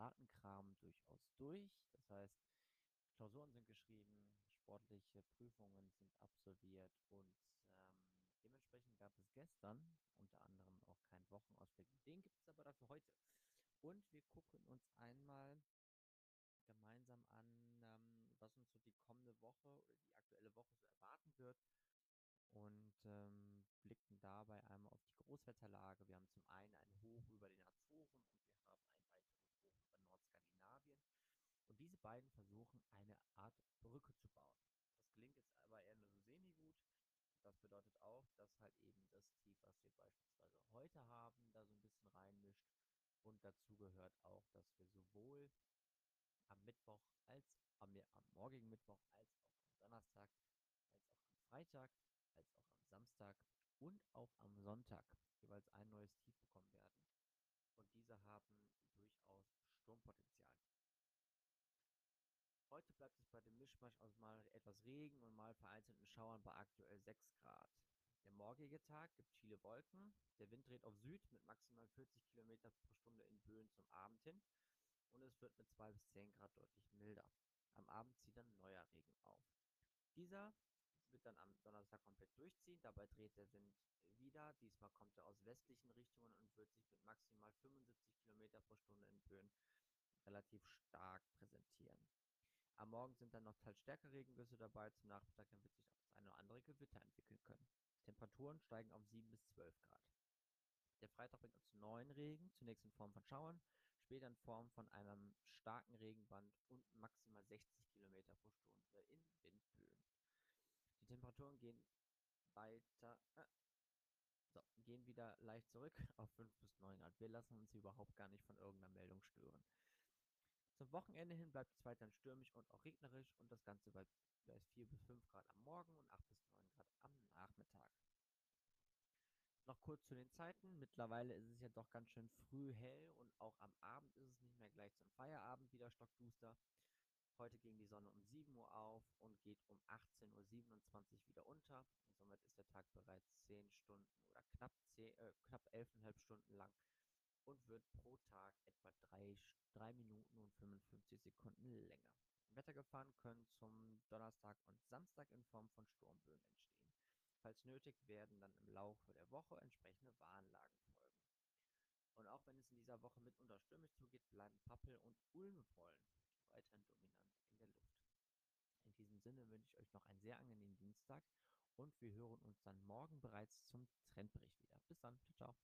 Datenkram durchaus durch. Das heißt, Klausuren sind geschrieben, sportliche Prüfungen sind absolviert und ähm, dementsprechend gab es gestern unter anderem auch keinen Wochenausblick. Den gibt es aber dafür heute. Und wir gucken uns einmal gemeinsam an, ähm, was uns so die kommende Woche oder die aktuelle Woche so erwarten wird und ähm, blicken dabei einmal auf die Großwetterlage. Wir haben zum einen ein Hoch über den Azoren und wir haben ein weiteres Hoch über Nordskandinavien. Und diese beiden versuchen eine Art Brücke zu bauen. Das gelingt jetzt aber eher nur so semi-gut. Das bedeutet auch, dass halt eben das Tief, was wir beispielsweise heute haben, da so ein bisschen reinmischt. Und dazu gehört auch, dass wir sowohl am Mittwoch als am, am morgigen Mittwoch als auch am Donnerstag als auch am Freitag als auch am Samstag und auch am Sonntag jeweils ein neues Tief bekommen werden. Und diese haben durchaus Sturmpotenzial. Heute bleibt es bei dem Mischmasch aus mal etwas Regen und mal vereinzelten Schauern bei aktuell 6 Grad. Der morgige Tag gibt viele Wolken. Der Wind dreht auf Süd mit maximal 40 km pro Stunde in Böen zum Abend hin und es wird mit 2 bis 10 Grad deutlich milder. Am Abend zieht dann neuer Regen auf. Dieser wird dann am Donnerstag komplett durchziehen. Dabei dreht der Wind wieder. Diesmal kommt er aus westlichen Richtungen und wird sich mit maximal 75 km pro Stunde in Böen relativ stark präsentieren. Am Morgen sind dann noch teils stärkere Regengüsse dabei. Zum Nachmittag wird sich auch das eine oder andere Gewitter entwickeln können. Temperaturen steigen auf 7 bis 12 Grad. Der Freitag bringt uns neuen Regen, zunächst in Form von Schauern, später in Form von einem starken Regenband und maximal 60 km pro Stunde in Windböen. Temperaturen gehen weiter, äh, so, gehen wieder leicht zurück auf 5 bis 9 Grad. Wir lassen uns überhaupt gar nicht von irgendeiner Meldung stören. Zum Wochenende hin bleibt es weiterhin stürmisch und auch regnerisch und das Ganze bei, bei 4 bis 5 Grad am Morgen und 8 bis 9 Grad am Nachmittag. Noch kurz zu den Zeiten. Mittlerweile ist es ja doch ganz schön früh hell und auch am Abend ist es nicht mehr gleich zum Feierabend wieder stockduster. Heute ging die Sonne um 7 Uhr auf und geht um 18.27 Uhr wieder Und somit ist der Tag bereits 10 Stunden oder knapp, 10, äh, knapp 11,5 Stunden lang und wird pro Tag etwa 3, 3 Minuten und 55 Sekunden länger. Wettergefahren können zum Donnerstag und Samstag in Form von Sturmböen entstehen. Falls nötig, werden dann im Laufe der Woche entsprechende Warnlagen folgen. Und auch wenn es in dieser Woche mitunter stürmisch zugeht, bleiben Pappel- und Ulmepollen weiterhin dominant in der Luft. In diesem Sinne wünsche ich euch noch einen sehr angenehmen Dienstag und wir hören uns dann morgen bereits zum Trendbericht wieder. Bis dann, ciao, ciao.